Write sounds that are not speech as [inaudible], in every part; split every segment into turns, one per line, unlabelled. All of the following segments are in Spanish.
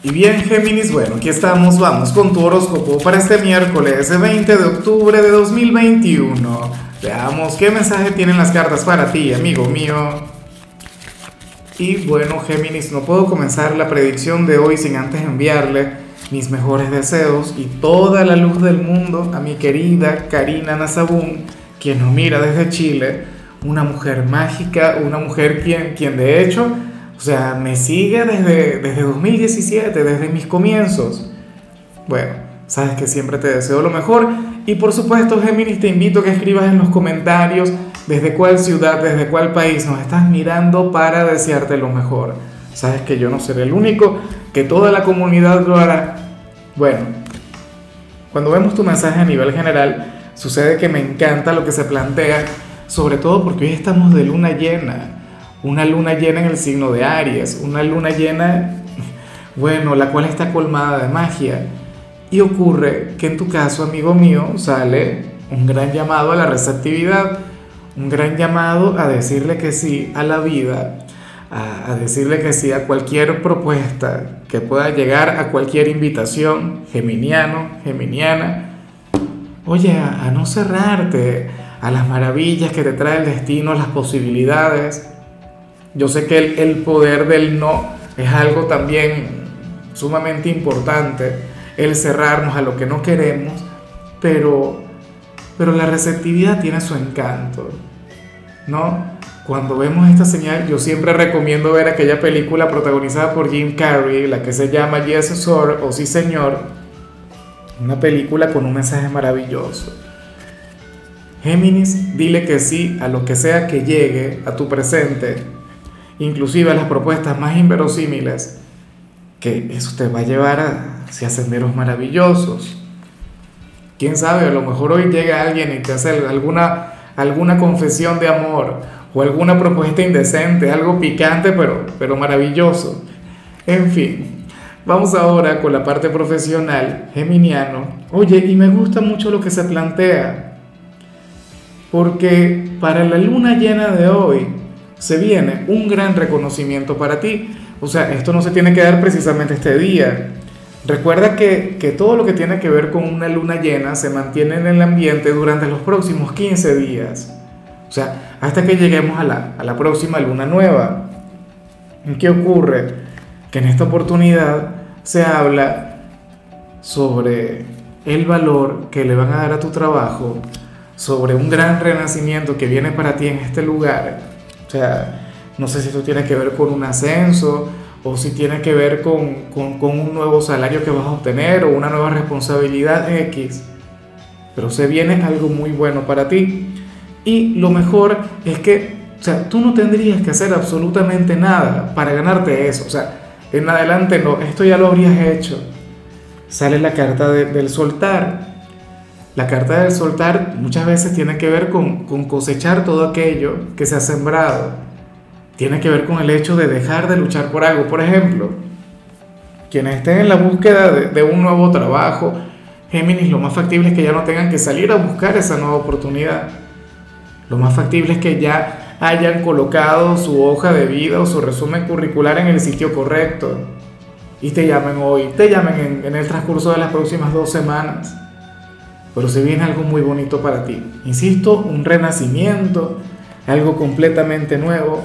Y bien, Géminis, bueno, aquí estamos, vamos con tu horóscopo para este miércoles 20 de octubre de 2021. Veamos qué mensaje tienen las cartas para ti, amigo mío. Y bueno, Géminis, no puedo comenzar la predicción de hoy sin antes enviarle mis mejores deseos y toda la luz del mundo a mi querida Karina Nazabún, quien nos mira desde Chile, una mujer mágica, una mujer quien, quien de hecho o sea, me sigue desde, desde 2017, desde mis comienzos. Bueno, sabes que siempre te deseo lo mejor. Y por supuesto, Géminis, te invito a que escribas en los comentarios desde cuál ciudad, desde cuál país nos estás mirando para desearte lo mejor. Sabes que yo no seré el único, que toda la comunidad lo hará. Bueno, cuando vemos tu mensaje a nivel general, sucede que me encanta lo que se plantea, sobre todo porque hoy estamos de luna llena una luna llena en el signo de Aries, una luna llena, [laughs] bueno, la cual está colmada de magia. Y ocurre que en tu caso, amigo mío, sale un gran llamado a la receptividad, un gran llamado a decirle que sí a la vida, a, decirle que sí a cualquier propuesta que pueda llegar, a cualquier invitación, geminiano, geminiana. Oye, a, no cerrarte a las maravillas que te trae el destino, a las posibilidades. Yo sé que el, poder del no es algo también sumamente importante, el cerrarnos a lo que no queremos, pero, pero la receptividad tiene su encanto, ¿no? Cuando vemos esta señal, yo siempre recomiendo ver aquella película protagonizada por Jim Carrey, la que se llama Yes Sir o Sí Señor, una película con un mensaje maravilloso. Géminis, dile que sí a lo que sea que llegue a tu presente, inclusive las propuestas más inverosímiles, que eso te va a llevar a hacia senderos maravillosos. Quién sabe, a lo mejor hoy llega alguien y te hace alguna, alguna confesión de amor o alguna propuesta indecente, algo picante pero, pero maravilloso. En fin, vamos ahora con la parte profesional, Geminiano. Oye, y me gusta mucho lo que se plantea, porque para la luna llena de hoy, se viene un gran reconocimiento para ti. O sea, esto no se tiene que dar precisamente este día. Recuerda que, que, todo lo que tiene que ver con una luna llena se mantiene en el ambiente durante los próximos 15 días. O sea, hasta que lleguemos a la, a la próxima luna nueva. ¿Qué ocurre? Que en esta oportunidad se habla sobre el valor que le van a dar a tu trabajo, sobre un gran renacimiento que viene para ti en este lugar o sea, no sé si esto tiene que ver con un ascenso o si tiene que ver con, con, un nuevo salario que vas a obtener o una nueva responsabilidad X. Pero se viene algo muy bueno para ti. Y lo mejor es que, o sea, tú no tendrías que hacer absolutamente nada para ganarte eso. O sea, en adelante no, esto ya lo habrías hecho. Sale la carta del soltar. La carta del soltar muchas veces tiene que ver con, cosechar todo aquello que se ha sembrado. Tiene que ver con el hecho de dejar de luchar por algo. Por ejemplo, quienes estén en la búsqueda de, un nuevo trabajo, Géminis, lo más factible es que ya no tengan que salir a buscar esa nueva oportunidad. Lo más factible es que ya hayan colocado su hoja de vida o su resumen curricular en el sitio correcto. Y te llamen hoy, te llamen en el transcurso de las próximas dos semanas pero se viene algo muy bonito para ti. Insisto, un renacimiento, algo completamente nuevo,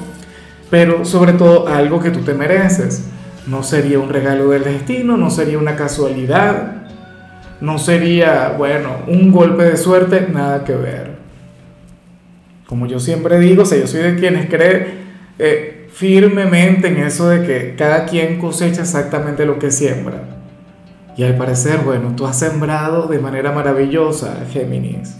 pero sobre todo algo que tú te mereces. No sería un regalo del destino, no sería una casualidad, no sería, bueno, un golpe de suerte, nada que ver. Como yo siempre digo, o yo soy de quienes cree eh, firmemente en eso de que cada quien cosecha exactamente lo que siembra. Y al parecer, bueno, tú has sembrado de manera maravillosa, Géminis.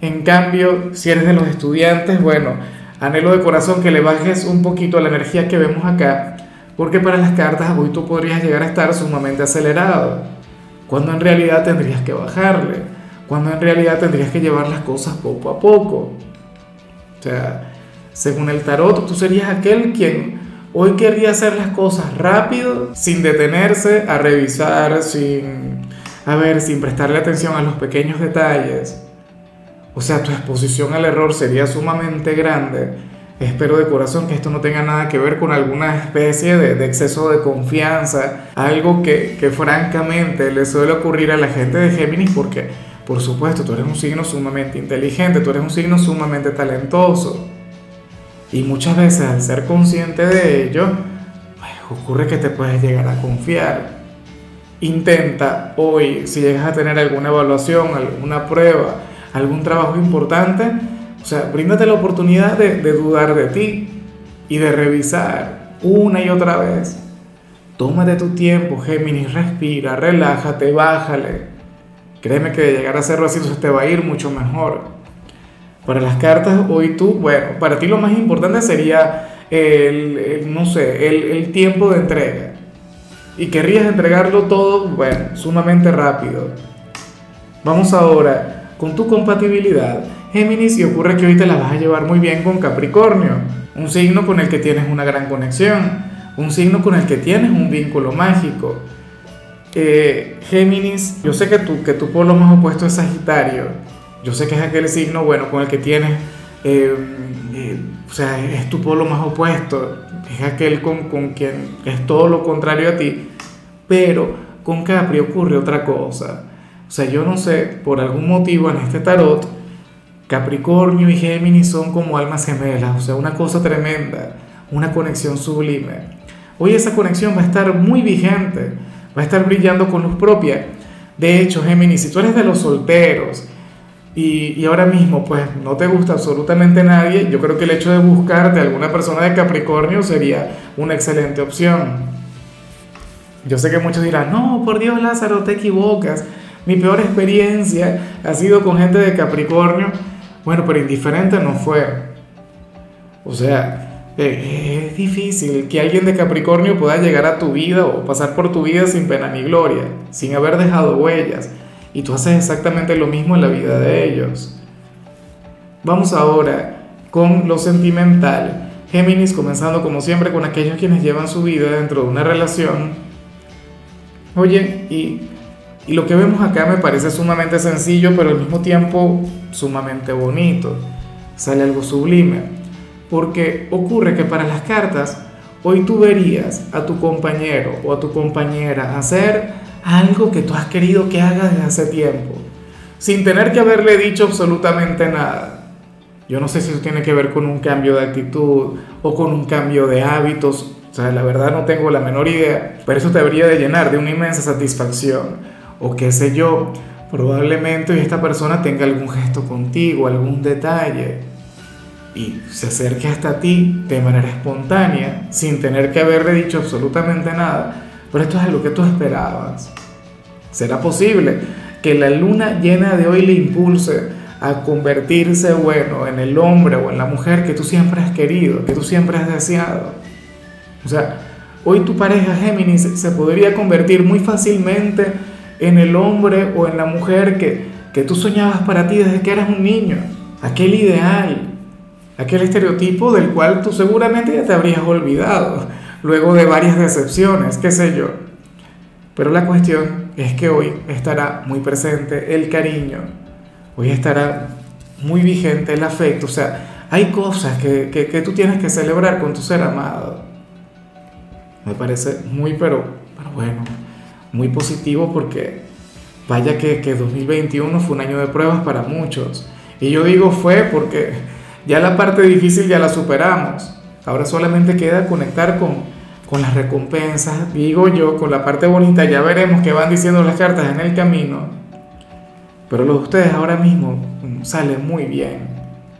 En cambio, si eres de los estudiantes, bueno, anhelo de corazón que le bajes un poquito la energía que vemos acá, porque para las cartas hoy tú podrías llegar a estar sumamente acelerado, cuando en realidad tendrías que bajarle, cuando en realidad tendrías que llevar las cosas poco a poco. O sea, según el tarot, tú serías aquel quien Hoy querría hacer las cosas rápido, sin detenerse a revisar, sin, a ver, sin prestarle atención a los pequeños detalles. O sea, tu exposición al error sería sumamente grande. Espero de corazón que esto no tenga nada que ver con alguna especie de, exceso de confianza, algo que, que, francamente le suele ocurrir a la gente de Géminis porque, por supuesto, tú eres un signo sumamente inteligente, tú eres un signo sumamente talentoso. Y muchas veces al ser consciente de ello, pues, ocurre que te puedes llegar a confiar. Intenta hoy, si llegas a tener alguna evaluación, alguna prueba, algún trabajo importante, o sea, bríndate la oportunidad de, dudar de ti y de revisar una y otra vez. Tómate tu tiempo, Géminis, respira, relájate, bájale. Créeme que de llegar a hacerlo así, te va a ir mucho mejor. Para las cartas, hoy tú, bueno, para ti lo más importante sería el, no sé, el, tiempo de entrega. Y querrías entregarlo todo, bueno, sumamente rápido. Vamos ahora con tu compatibilidad Géminis y ocurre que hoy te la vas a llevar muy bien con Capricornio, un signo con el que tienes una gran conexión, un signo con el que tienes un vínculo mágico. Eh, Géminis, yo sé que tu, que más opuesto es Sagitario, yo sé que es aquel signo, bueno, con el que tienes, eh, eh, o sea, es tu polo más opuesto, es aquel con, con quien es todo lo contrario a ti, pero con Capri ocurre otra cosa. O sea, yo no sé, por algún motivo en este tarot, Capricornio y Géminis son como almas gemelas, o sea, una cosa tremenda, una conexión sublime. Hoy esa conexión va a estar muy vigente, va a estar brillando con luz propia. De hecho, Géminis, si tú eres de los solteros y, ahora mismo pues no te gusta absolutamente nadie, yo creo que el hecho de buscarte alguna persona de Capricornio sería una excelente opción. Yo sé que muchos dirán, no, por Dios Lázaro, te equivocas. Mi peor experiencia ha sido con gente de Capricornio bueno, pero indiferente no fue. O sea, eh, es difícil que alguien de Capricornio pueda llegar a tu vida o pasar por tu vida sin pena ni gloria, sin haber dejado huellas. Y tú haces exactamente lo mismo en la vida de ellos. Vamos ahora con lo sentimental. Géminis comenzando como siempre con aquellos quienes llevan su vida dentro de una relación. Oye, y lo que vemos acá me parece sumamente sencillo, pero al mismo tiempo sumamente bonito. Sale algo sublime. Porque ocurre que para las cartas, hoy tú verías a tu compañero o a tu compañera hacer algo que tú has querido que haga desde hace tiempo, sin tener que haberle dicho absolutamente nada. Yo no sé si eso tiene que ver con un cambio de actitud o con un cambio de hábitos. O sea, la verdad no tengo la menor idea, pero eso te debería de llenar de una inmensa satisfacción o qué sé yo, probablemente esta persona tenga algún gesto contigo, algún detalle y se acerque hasta ti de manera espontánea, sin tener que haberle dicho absolutamente nada, pero esto es algo que tú esperabas. ¿Será posible que la luna llena de hoy le impulse a convertirse, bueno, en el hombre o en la mujer que tú siempre has querido, que tú siempre has deseado? O sea, hoy tu pareja Géminis se podría convertir muy fácilmente en el hombre o en la mujer que, que tú soñabas para ti desde que eras un niño, aquel ideal, aquel estereotipo del cual tú seguramente ya te habrías olvidado, luego de varias decepciones, qué sé yo. Pero la cuestión es que hoy estará muy presente el cariño, hoy estará muy vigente el afecto, o sea, hay cosas que, que, tú tienes que celebrar con tu ser amado. Me parece muy, pero, pero bueno, muy positivo porque vaya que, que 2021 fue un año de pruebas para muchos. Y yo digo fue porque ya la parte difícil ya la superamos. Ahora solamente queda conectar con, con las recompensas, digo yo, con la parte bonita. Ya veremos qué van diciendo las cartas en el camino. Pero lo de ustedes ahora mismo sale muy bien.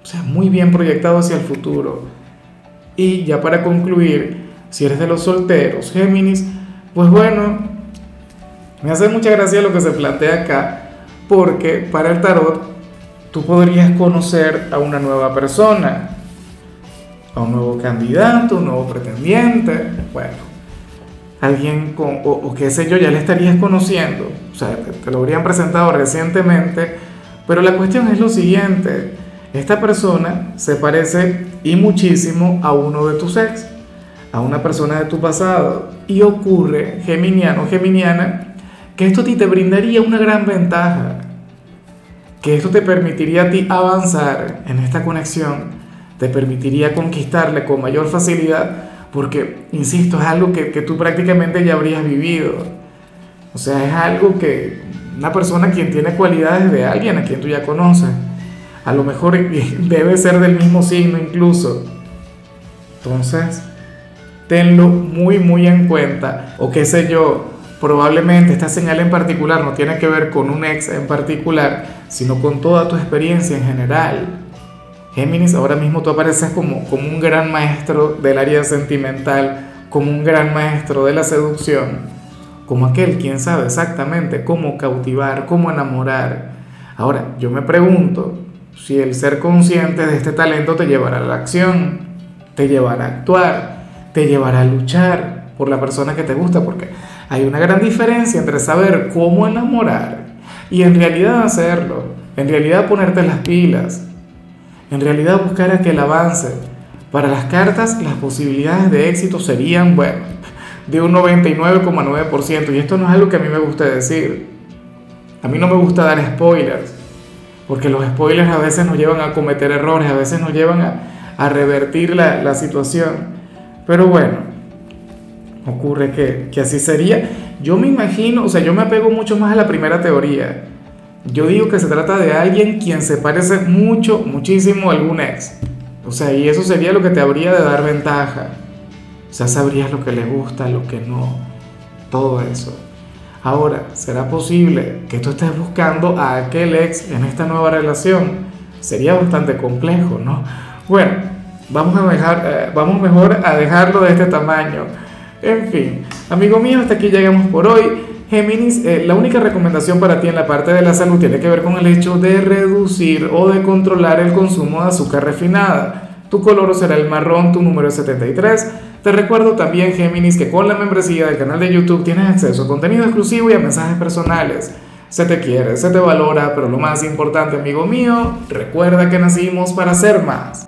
O sea, muy bien proyectado hacia el futuro. Y ya para concluir, si eres de los solteros, Géminis, pues bueno, me hace mucha gracia lo que se plantea acá, porque para el tarot tú podrías conocer a una nueva persona, a un nuevo candidato, un nuevo pretendiente, bueno, alguien con, o, qué sé yo, ya le estarías conociendo, o sea, te, lo habrían presentado recientemente, pero la cuestión es lo siguiente, esta persona se parece y muchísimo a uno de tus ex, a una persona de tu pasado, y ocurre, geminiano, geminiana, que esto a ti te brindaría una gran ventaja, que esto te permitiría a ti avanzar en esta conexión te permitiría conquistarle con mayor facilidad, porque, insisto, es algo que, que tú prácticamente ya habrías vivido. O sea, es algo que una persona quien tiene cualidades de alguien a quien tú ya conoces. A lo mejor [laughs] debe ser del mismo signo incluso. Entonces, tenlo muy, muy en cuenta. O qué sé yo, probablemente esta señal en particular no tiene que ver con un ex en particular, sino con toda tu experiencia en general. Géminis, ahora mismo tú apareces como, como un gran maestro del área sentimental, como un gran maestro de la seducción como aquel quien sabe exactamente cómo cautivar, cómo enamorar. Ahora, yo me pregunto si el ser consciente de este talento te llevará a la acción, te llevará a actuar, te llevará a luchar por la persona que te gusta, porque hay una gran diferencia entre saber cómo enamorar y en realidad hacerlo, en realidad ponerte las pilas, en realidad buscar aquel avance. Para las cartas las posibilidades de éxito serían, bueno, de un 99,9%. Y esto no es algo que a mí me gusta decir. A mí no me gusta dar spoilers, porque los spoilers a veces nos llevan a cometer errores, a veces nos llevan a, a revertir la, la, situación. Pero bueno, ocurre que, que así sería. Yo me imagino, o sea, yo me apego mucho más a la primera teoría. Yo digo que se trata de alguien quien se parece mucho, muchísimo a algún ex. O sea, y eso sería lo que te habría de dar ventaja. Ya sabrías lo que le gusta, lo que no, todo eso. Ahora, ¿será posible que tú estés buscando a aquel ex en esta nueva relación? Sería bastante complejo, ¿no? Bueno, vamos a dejar, eh, vamos mejor a dejarlo de este tamaño. En fin, amigo mío, hasta aquí llegamos por hoy. Géminis, eh, la única recomendación para ti en la parte de la salud tiene que ver con el hecho de reducir o de controlar el consumo de azúcar refinada. Tu color será el marrón, tu número es 73. Te recuerdo también, Géminis, que con la membresía del canal de YouTube tienes acceso a contenido exclusivo y a mensajes personales. Se te quiere, se te valora, pero lo más importante, amigo mío, recuerda que nacimos para ser más.